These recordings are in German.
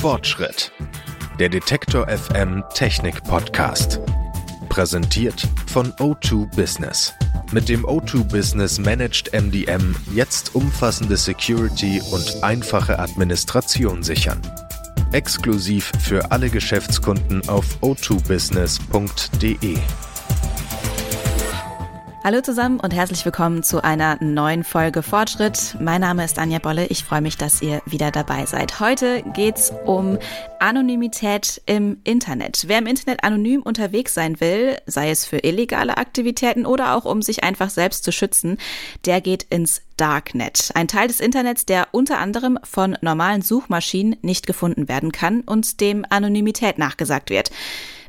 Fortschritt. Der Detektor FM Technik Podcast. Präsentiert von O2 Business. Mit dem O2 Business Managed MDM jetzt umfassende Security und einfache Administration sichern. Exklusiv für alle Geschäftskunden auf o2business.de. Hallo zusammen und herzlich willkommen zu einer neuen Folge Fortschritt. Mein Name ist Anja Bolle. Ich freue mich, dass ihr wieder dabei seid. Heute geht's um Anonymität im Internet. Wer im Internet anonym unterwegs sein will, sei es für illegale Aktivitäten oder auch um sich einfach selbst zu schützen, der geht ins Darknet. Ein Teil des Internets, der unter anderem von normalen Suchmaschinen nicht gefunden werden kann und dem Anonymität nachgesagt wird.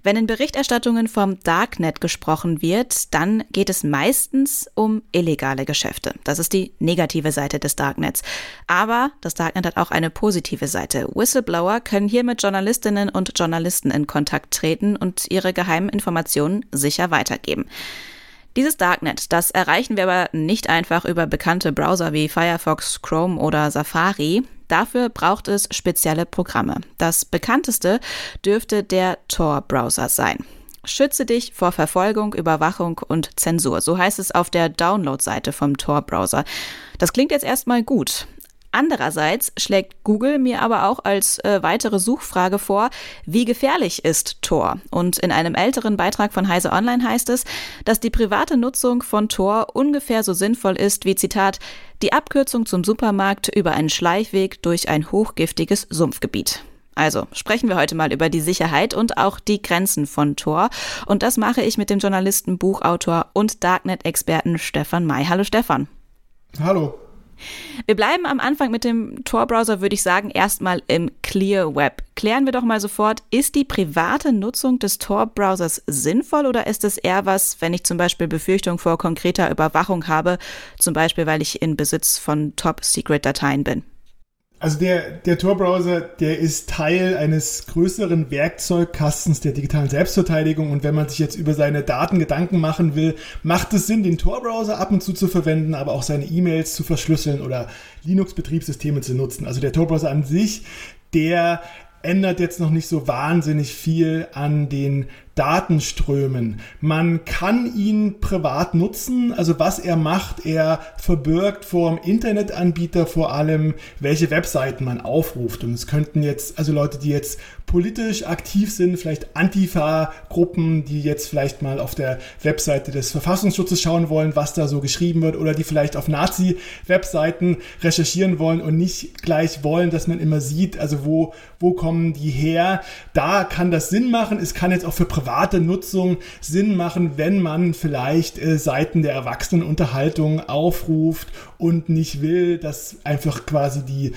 Wenn in Berichterstattungen vom Darknet gesprochen wird, dann geht es meistens um illegale Geschäfte. Das ist die negative Seite des Darknets. Aber das Darknet hat auch eine positive Seite. Whistleblower können hier mit Journalistinnen und Journalisten in Kontakt treten und ihre geheimen Informationen sicher weitergeben. Dieses Darknet, das erreichen wir aber nicht einfach über bekannte Browser wie Firefox, Chrome oder Safari. Dafür braucht es spezielle Programme. Das bekannteste dürfte der Tor-Browser sein. Schütze dich vor Verfolgung, Überwachung und Zensur. So heißt es auf der Download-Seite vom Tor-Browser. Das klingt jetzt erstmal gut. Andererseits schlägt Google mir aber auch als äh, weitere Suchfrage vor, wie gefährlich ist Tor? Und in einem älteren Beitrag von Heise Online heißt es, dass die private Nutzung von Tor ungefähr so sinnvoll ist wie Zitat die Abkürzung zum Supermarkt über einen Schleichweg durch ein hochgiftiges Sumpfgebiet. Also sprechen wir heute mal über die Sicherheit und auch die Grenzen von Tor. Und das mache ich mit dem Journalisten, Buchautor und Darknet-Experten Stefan May. Hallo Stefan. Hallo. Wir bleiben am Anfang mit dem Tor-Browser, würde ich sagen, erstmal im Clear Web. Klären wir doch mal sofort, ist die private Nutzung des Tor-Browsers sinnvoll oder ist es eher was, wenn ich zum Beispiel Befürchtung vor konkreter Überwachung habe, zum Beispiel weil ich in Besitz von Top-Secret-Dateien bin? Also der, der Tor-Browser, der ist Teil eines größeren Werkzeugkastens der digitalen Selbstverteidigung und wenn man sich jetzt über seine Daten Gedanken machen will, macht es Sinn, den Tor-Browser ab und zu zu verwenden, aber auch seine E-Mails zu verschlüsseln oder Linux-Betriebssysteme zu nutzen. Also der Tor-Browser an sich, der ändert jetzt noch nicht so wahnsinnig viel an den Datenströmen. Man kann ihn privat nutzen, also was er macht, er verbirgt vor dem Internetanbieter vor allem, welche Webseiten man aufruft. Und es könnten jetzt, also Leute, die jetzt politisch aktiv sind, vielleicht Antifa-Gruppen, die jetzt vielleicht mal auf der Webseite des Verfassungsschutzes schauen wollen, was da so geschrieben wird, oder die vielleicht auf Nazi-Webseiten recherchieren wollen und nicht gleich wollen, dass man immer sieht, also wo, wo kommen die her. Da kann das Sinn machen. Es kann jetzt auch für private Nutzung Sinn machen, wenn man vielleicht äh, Seiten der Erwachsenenunterhaltung aufruft und nicht will, dass einfach quasi die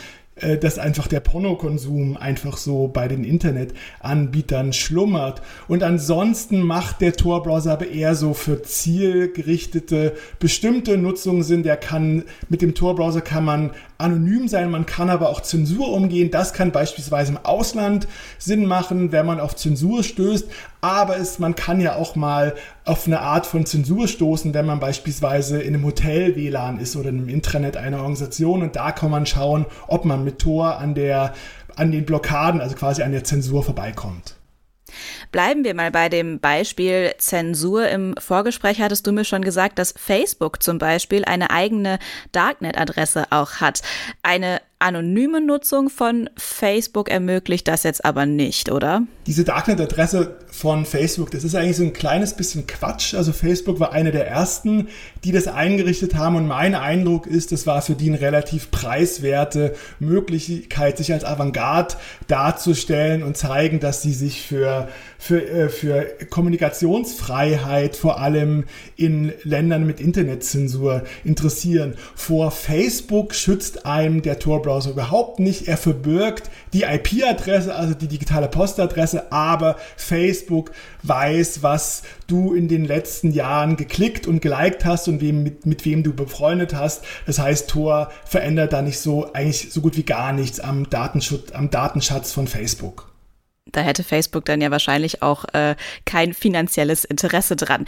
dass einfach der Pornokonsum einfach so bei den Internetanbietern schlummert. Und ansonsten macht der Tor-Browser aber eher so für zielgerichtete bestimmte Nutzungen Sinn. Der kann, mit dem Tor-Browser kann man anonym sein, man kann aber auch Zensur umgehen. Das kann beispielsweise im Ausland Sinn machen, wenn man auf Zensur stößt. Aber es, man kann ja auch mal auf eine Art von Zensur stoßen, wenn man beispielsweise in einem Hotel WLAN ist oder einem Intranet einer Organisation. Und da kann man schauen, ob man mit Tor an der, an den Blockaden, also quasi an der Zensur vorbeikommt. Bleiben wir mal bei dem Beispiel Zensur. Im Vorgespräch hattest du mir schon gesagt, dass Facebook zum Beispiel eine eigene Darknet-Adresse auch hat. Eine anonyme Nutzung von Facebook ermöglicht das jetzt aber nicht, oder? Diese Darknet-Adresse von Facebook, das ist eigentlich so ein kleines bisschen Quatsch. Also Facebook war eine der ersten, die das eingerichtet haben und mein Eindruck ist, das war für die eine relativ preiswerte Möglichkeit, sich als Avantgarde darzustellen und zeigen, dass sie sich für, für, äh, für Kommunikationsfreiheit vor allem in Ländern mit Internetzensur interessieren. Vor Facebook schützt einem der Tor-Browser Browser überhaupt nicht. Er verbirgt die IP-Adresse, also die digitale Postadresse, aber Facebook weiß, was du in den letzten Jahren geklickt und geliked hast und wem, mit, mit wem du befreundet hast. Das heißt, Tor verändert da nicht so, eigentlich so gut wie gar nichts am Datenschutz, am Datenschatz von Facebook. Da hätte Facebook dann ja wahrscheinlich auch äh, kein finanzielles Interesse dran.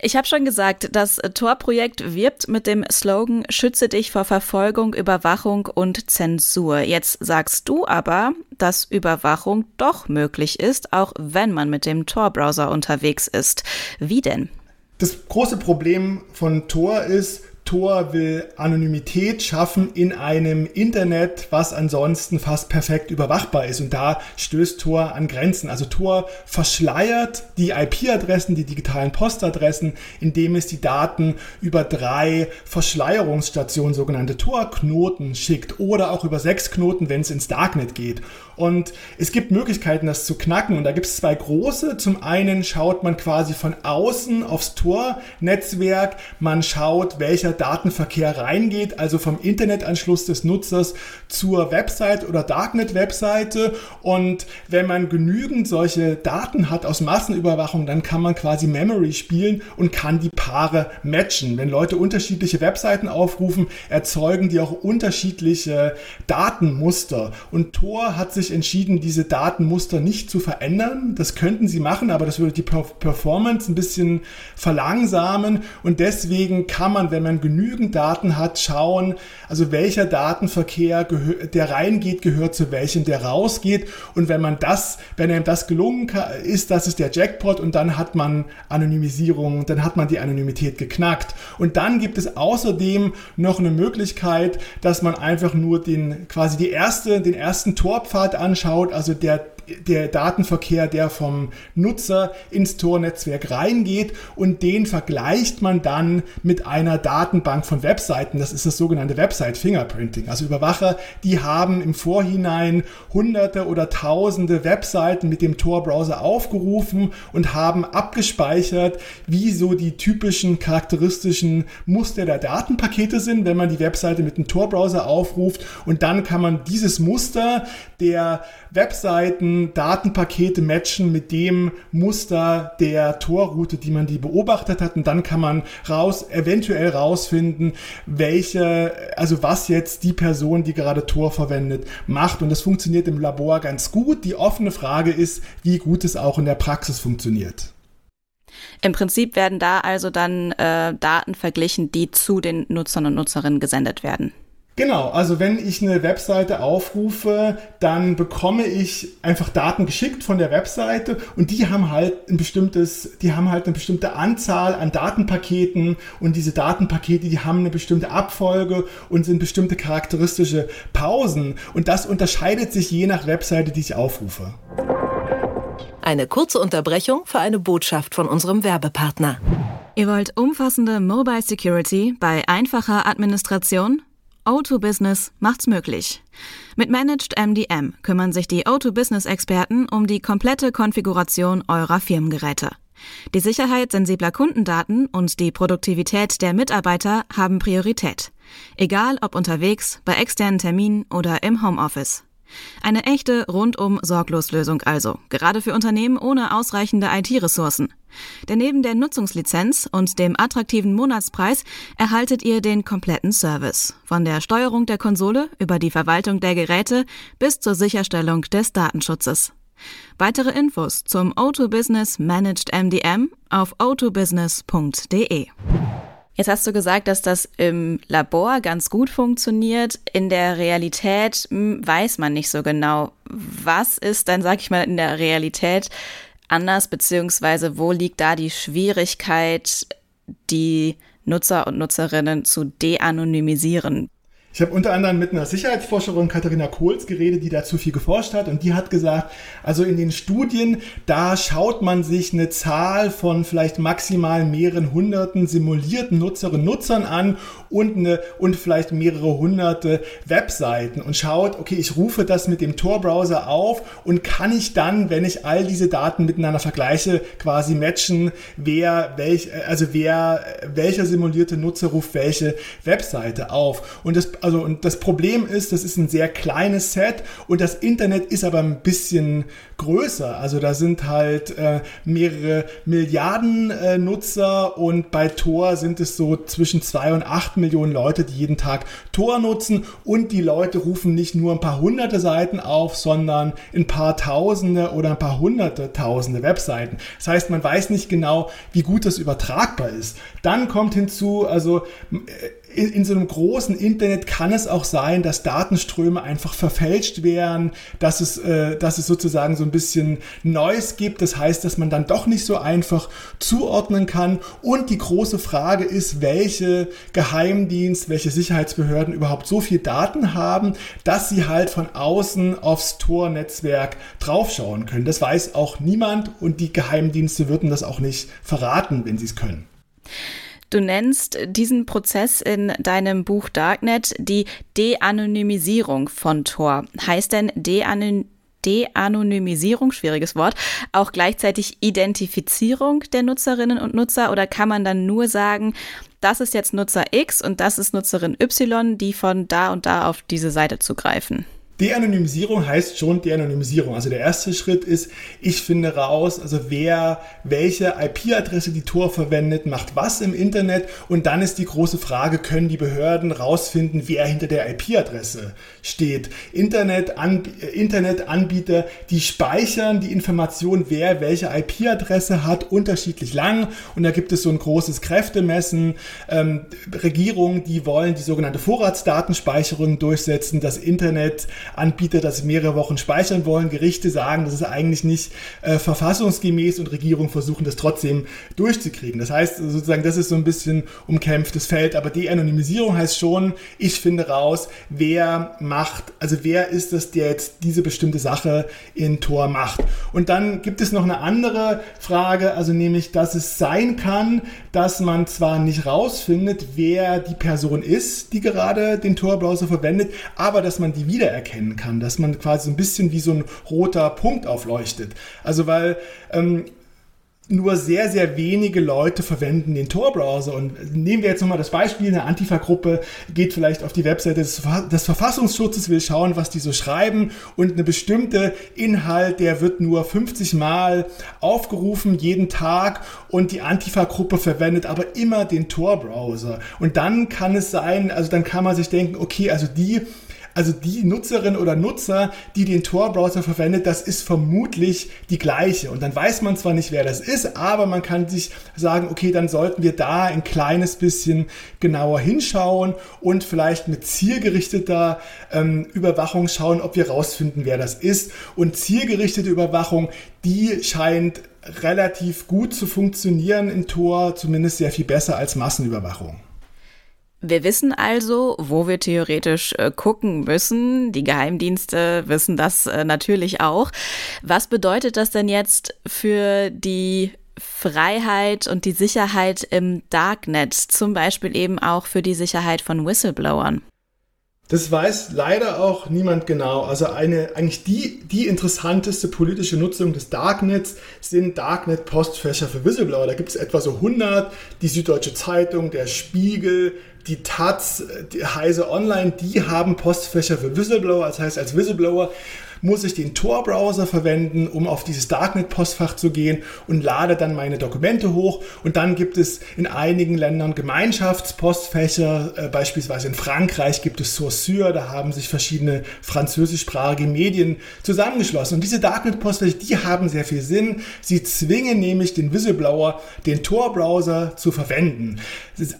Ich habe schon gesagt, das Tor-Projekt wirbt mit dem Slogan Schütze dich vor Verfolgung, Überwachung und Zensur. Jetzt sagst du aber, dass Überwachung doch möglich ist, auch wenn man mit dem Tor-Browser unterwegs ist. Wie denn? Das große Problem von Tor ist, Tor will Anonymität schaffen in einem Internet, was ansonsten fast perfekt überwachbar ist. Und da stößt Tor an Grenzen. Also Tor verschleiert die IP-Adressen, die digitalen Postadressen, indem es die Daten über drei Verschleierungsstationen, sogenannte Tor-Knoten schickt oder auch über sechs Knoten, wenn es ins Darknet geht. Und es gibt Möglichkeiten, das zu knacken. Und da gibt es zwei große. Zum einen schaut man quasi von außen aufs Tor-Netzwerk. Man schaut, welcher Datenverkehr reingeht, also vom Internetanschluss des Nutzers zur Website oder Darknet-Webseite. Und wenn man genügend solche Daten hat aus Massenüberwachung, dann kann man quasi Memory spielen und kann die Paare matchen. Wenn Leute unterschiedliche Webseiten aufrufen, erzeugen die auch unterschiedliche Datenmuster. Und Tor hat sich entschieden, diese Datenmuster nicht zu verändern. Das könnten sie machen, aber das würde die Performance ein bisschen verlangsamen. Und deswegen kann man, wenn man genügend Daten hat, schauen, also welcher Datenverkehr, der reingeht, gehört zu welchem, der rausgeht. Und wenn man das, wenn einem das gelungen ist, das ist der Jackpot und dann hat man Anonymisierung, dann hat man die Anonymität geknackt. Und dann gibt es außerdem noch eine Möglichkeit, dass man einfach nur den quasi die erste, den ersten Torpfad anschaut, also der der Datenverkehr, der vom Nutzer ins Tor-Netzwerk reingeht und den vergleicht man dann mit einer Datenbank von Webseiten. Das ist das sogenannte Website Fingerprinting. Also Überwacher, die haben im Vorhinein hunderte oder tausende Webseiten mit dem Tor-Browser aufgerufen und haben abgespeichert, wie so die typischen charakteristischen Muster der Datenpakete sind, wenn man die Webseite mit dem Tor-Browser aufruft. Und dann kann man dieses Muster der Webseiten, Datenpakete matchen mit dem Muster der Torroute, die man die beobachtet hat. Und dann kann man raus, eventuell rausfinden, welche, also was jetzt die Person, die gerade Tor verwendet, macht. Und das funktioniert im Labor ganz gut. Die offene Frage ist, wie gut es auch in der Praxis funktioniert. Im Prinzip werden da also dann äh, Daten verglichen, die zu den Nutzern und Nutzerinnen gesendet werden. Genau, also wenn ich eine Webseite aufrufe, dann bekomme ich einfach Daten geschickt von der Webseite und die haben halt ein bestimmtes, die haben halt eine bestimmte Anzahl an Datenpaketen und diese Datenpakete, die haben eine bestimmte Abfolge und sind bestimmte charakteristische Pausen und das unterscheidet sich je nach Webseite, die ich aufrufe. Eine kurze Unterbrechung für eine Botschaft von unserem Werbepartner. Ihr wollt umfassende Mobile Security bei einfacher Administration? O2 Business macht's möglich. Mit Managed MDM kümmern sich die O2 Business Experten um die komplette Konfiguration eurer Firmengeräte. Die Sicherheit sensibler Kundendaten und die Produktivität der Mitarbeiter haben Priorität. Egal ob unterwegs, bei externen Terminen oder im Homeoffice. Eine echte rundum Sorgloslösung also, gerade für Unternehmen ohne ausreichende IT-Ressourcen. Denn neben der Nutzungslizenz und dem attraktiven Monatspreis erhaltet ihr den kompletten Service. Von der Steuerung der Konsole über die Verwaltung der Geräte bis zur Sicherstellung des Datenschutzes. Weitere Infos zum O2 Business Managed MDM auf o2business.de. Jetzt hast du gesagt, dass das im Labor ganz gut funktioniert. In der Realität hm, weiß man nicht so genau. Was ist dann, sag ich mal, in der Realität anders, beziehungsweise wo liegt da die Schwierigkeit, die Nutzer und Nutzerinnen zu de-anonymisieren? Ich habe unter anderem mit einer Sicherheitsforscherin Katharina Kohls geredet, die dazu viel geforscht hat und die hat gesagt, also in den Studien, da schaut man sich eine Zahl von vielleicht maximal mehreren hunderten simulierten Nutzerinnen und Nutzern an und, eine, und vielleicht mehrere hunderte Webseiten und schaut, okay, ich rufe das mit dem Tor-Browser auf und kann ich dann, wenn ich all diese Daten miteinander vergleiche, quasi matchen, wer, welch, also wer, welcher simulierte Nutzer ruft welche Webseite auf. Und das also und das Problem ist, das ist ein sehr kleines Set und das Internet ist aber ein bisschen größer. Also da sind halt äh, mehrere Milliarden äh, Nutzer und bei Tor sind es so zwischen zwei und acht Millionen Leute, die jeden Tag Tor nutzen und die Leute rufen nicht nur ein paar hunderte Seiten auf, sondern ein paar tausende oder ein paar hunderte tausende Webseiten. Das heißt, man weiß nicht genau, wie gut das übertragbar ist. Dann kommt hinzu, also äh, in, in, so einem großen Internet kann es auch sein, dass Datenströme einfach verfälscht werden, dass es, äh, dass es sozusagen so ein bisschen Neues gibt. Das heißt, dass man dann doch nicht so einfach zuordnen kann. Und die große Frage ist, welche Geheimdienst, welche Sicherheitsbehörden überhaupt so viel Daten haben, dass sie halt von außen aufs Tor-Netzwerk draufschauen können. Das weiß auch niemand und die Geheimdienste würden das auch nicht verraten, wenn sie es können. Du nennst diesen Prozess in deinem Buch Darknet die De-Anonymisierung von Tor. Heißt denn De-Anonymisierung, schwieriges Wort, auch gleichzeitig Identifizierung der Nutzerinnen und Nutzer oder kann man dann nur sagen, das ist jetzt Nutzer X und das ist Nutzerin Y, die von da und da auf diese Seite zugreifen? De-Anonymisierung heißt schon De-Anonymisierung. Also der erste Schritt ist, ich finde raus, also wer welche IP-Adresse die Tor verwendet, macht was im Internet und dann ist die große Frage, können die Behörden rausfinden, wer hinter der IP-Adresse steht. Internet-An Internetanbieter, die speichern die Information, wer welche IP-Adresse hat, unterschiedlich lang und da gibt es so ein großes Kräftemessen. Ähm, Regierungen, die wollen die sogenannte Vorratsdatenspeicherung durchsetzen, das Internet Anbieter das mehrere Wochen speichern wollen. Gerichte sagen, das ist eigentlich nicht äh, verfassungsgemäß und Regierungen versuchen das trotzdem durchzukriegen. Das heißt sozusagen, das ist so ein bisschen umkämpftes Feld. Aber die Anonymisierung heißt schon, ich finde raus, wer macht, also wer ist es, der jetzt diese bestimmte Sache in Tor macht. Und dann gibt es noch eine andere Frage, also nämlich, dass es sein kann, dass man zwar nicht rausfindet, wer die Person ist, die gerade den Tor-Browser verwendet, aber dass man die wiedererkennt erkennen kann, dass man quasi so ein bisschen wie so ein roter Punkt aufleuchtet. Also weil ähm, nur sehr, sehr wenige Leute verwenden den Tor-Browser. Und nehmen wir jetzt nochmal das Beispiel, eine Antifa-Gruppe geht vielleicht auf die Webseite des, des, Verfassungsschutzes, will schauen, was die so schreiben und eine bestimmte Inhalt, der wird nur 50 Mal aufgerufen jeden Tag und die Antifa-Gruppe verwendet aber immer den Tor-Browser. Und dann kann es sein, also dann kann man sich denken, okay, also die also die Nutzerin oder Nutzer, die den Tor-Browser verwendet, das ist vermutlich die gleiche. Und dann weiß man zwar nicht, wer das ist, aber man kann sich sagen, okay, dann sollten wir da ein kleines bisschen genauer hinschauen und vielleicht mit zielgerichteter ähm, Überwachung schauen, ob wir rausfinden, wer das ist. Und zielgerichtete Überwachung, die scheint relativ gut zu funktionieren in Tor, zumindest sehr viel besser als Massenüberwachung. Wir wissen also, wo wir theoretisch äh, gucken müssen. Die Geheimdienste wissen das äh, natürlich auch. Was bedeutet das denn jetzt für die Freiheit und die Sicherheit im Darknet, zum Beispiel eben auch für die Sicherheit von Whistleblowern? Das weiß leider auch niemand genau. Also eine, eigentlich die, die interessanteste politische Nutzung des Darknets sind Darknet-Postfächer für Whistleblower. Da gibt es etwa so 100. Die Süddeutsche Zeitung, der Spiegel, die Taz, die Heise Online, die haben Postfächer für Whistleblower. Das heißt, als Whistleblower muss ich den Tor-Browser verwenden, um auf dieses Darknet-Postfach zu gehen und lade dann meine Dokumente hoch. Und dann gibt es in einigen Ländern Gemeinschaftspostfächer, äh, beispielsweise in Frankreich gibt es Saussure, da haben sich verschiedene französischsprachige Medien zusammengeschlossen. Und diese Darknet-Postfächer, die haben sehr viel Sinn. Sie zwingen nämlich den Whistleblower, den Tor-Browser zu verwenden.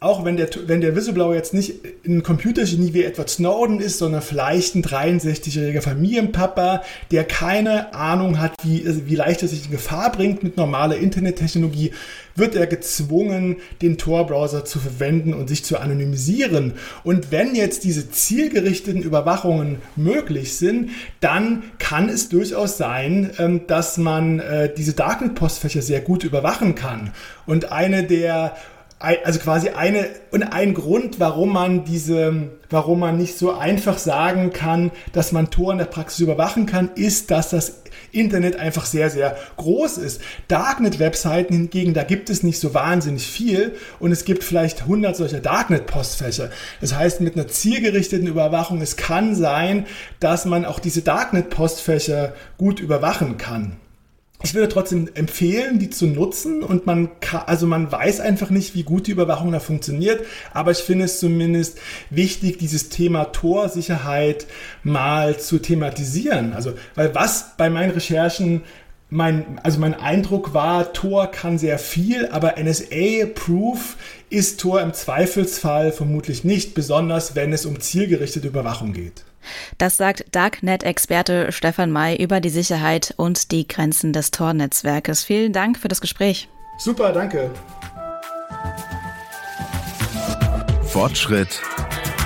auch wenn der, wenn der Whistleblower jetzt nicht ein Computergenie wie Edward Snowden ist, sondern vielleicht ein 63-jähriger Familienpapa, der keine Ahnung hat, wie, wie leicht er sich in Gefahr bringt mit normaler Internettechnologie, wird er gezwungen, den Tor-Browser zu verwenden und sich zu anonymisieren. Und wenn jetzt diese zielgerichteten Überwachungen möglich sind, dann kann es durchaus sein, ähm, dass man äh, diese Darknet-Postfächer sehr gut überwachen kann. Und eine der also quasi eine und ein Grund, warum man diese, warum man nicht so einfach sagen kann, dass man Tor in der Praxis überwachen kann, ist, dass das Internet einfach sehr, sehr groß ist. Darknet-Webseiten hingegen, da gibt es nicht so wahnsinnig viel und es gibt vielleicht 100 solcher Darknet-Postfächer. Das heißt, mit einer zielgerichteten Überwachung, es kann sein, dass man auch diese Darknet-Postfächer gut überwachen kann ich würde trotzdem empfehlen, die zu nutzen und man kann, also man weiß einfach nicht, wie gut die Überwachung da funktioniert, aber ich finde es zumindest wichtig, dieses Thema Torsicherheit mal zu thematisieren. Also, weil was bei meinen Recherchen mein, also mein Eindruck war, Tor kann sehr viel, aber NSA-Proof ist Tor im Zweifelsfall vermutlich nicht, besonders wenn es um zielgerichtete Überwachung geht. Das sagt Darknet-Experte Stefan May über die Sicherheit und die Grenzen des Tor-Netzwerkes. Vielen Dank für das Gespräch. Super, danke. Fortschritt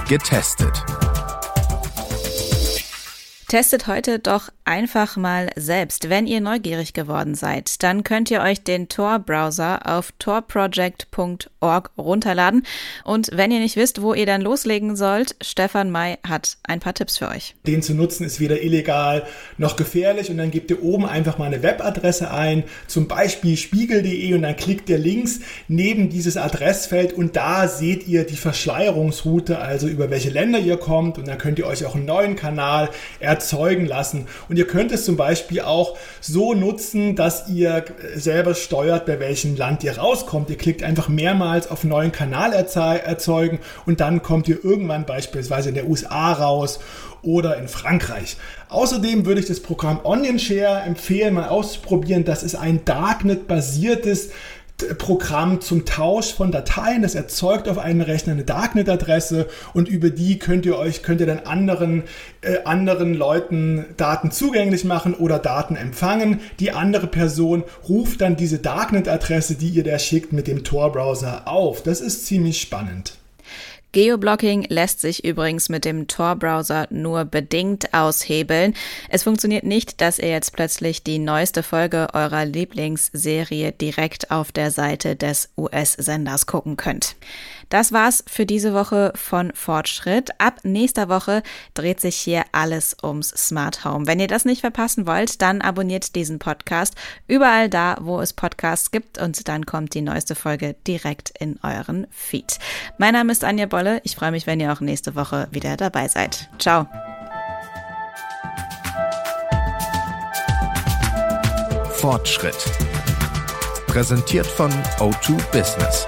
getestet. Testet heute doch einfach mal selbst. Wenn ihr neugierig geworden seid, dann könnt ihr euch den Tor-Browser auf torproject.org runterladen. Und wenn ihr nicht wisst, wo ihr dann loslegen sollt, Stefan May hat ein paar Tipps für euch. Den zu nutzen ist weder illegal noch gefährlich und dann gebt ihr oben einfach mal eine Webadresse ein, zum Beispiel spiegel.de und dann klickt ihr links neben dieses Adressfeld und da seht ihr die Verschleierungsroute, also über welche Länder ihr kommt und dann könnt ihr euch auch einen neuen Kanal erzeugen lassen. Und ihr könnt es zum Beispiel auch so nutzen, dass ihr selber steuert, bei welchem Land ihr rauskommt. Ihr klickt einfach mehrmals auf neuen Kanal erzeugen und dann kommt ihr irgendwann beispielsweise in der USA raus oder in Frankreich. Außerdem würde ich das Programm Onion Share empfehlen, mal auszuprobieren. Das ist ein Darknet-basiertes Programm zum Tausch von Dateien. Das erzeugt auf einem Rechner eine Darknet-Adresse und über die könnt ihr euch, könnt ihr dann anderen, äh, anderen Leuten Daten zugänglich machen oder Daten empfangen. Die andere Person ruft dann diese Darknet-Adresse, die ihr da schickt, mit dem Tor-Browser auf. Das ist ziemlich spannend. Geoblocking lässt sich übrigens mit dem Tor-Browser nur bedingt aushebeln. Es funktioniert nicht, dass ihr jetzt plötzlich die neueste Folge eurer Lieblingsserie direkt auf der Seite des US-Senders gucken könnt. Das war's für diese Woche von Fortschritt. Ab nächster Woche dreht sich hier alles ums Smart Home. Wenn ihr das nicht verpassen wollt, dann abonniert diesen Podcast überall da, wo es Podcasts gibt und dann kommt die neueste Folge direkt in euren Feed. Mein Name ist Anja Bolle. Ich freue mich, wenn ihr auch nächste Woche wieder dabei seid. Ciao. Fortschritt. Präsentiert von O2 Business.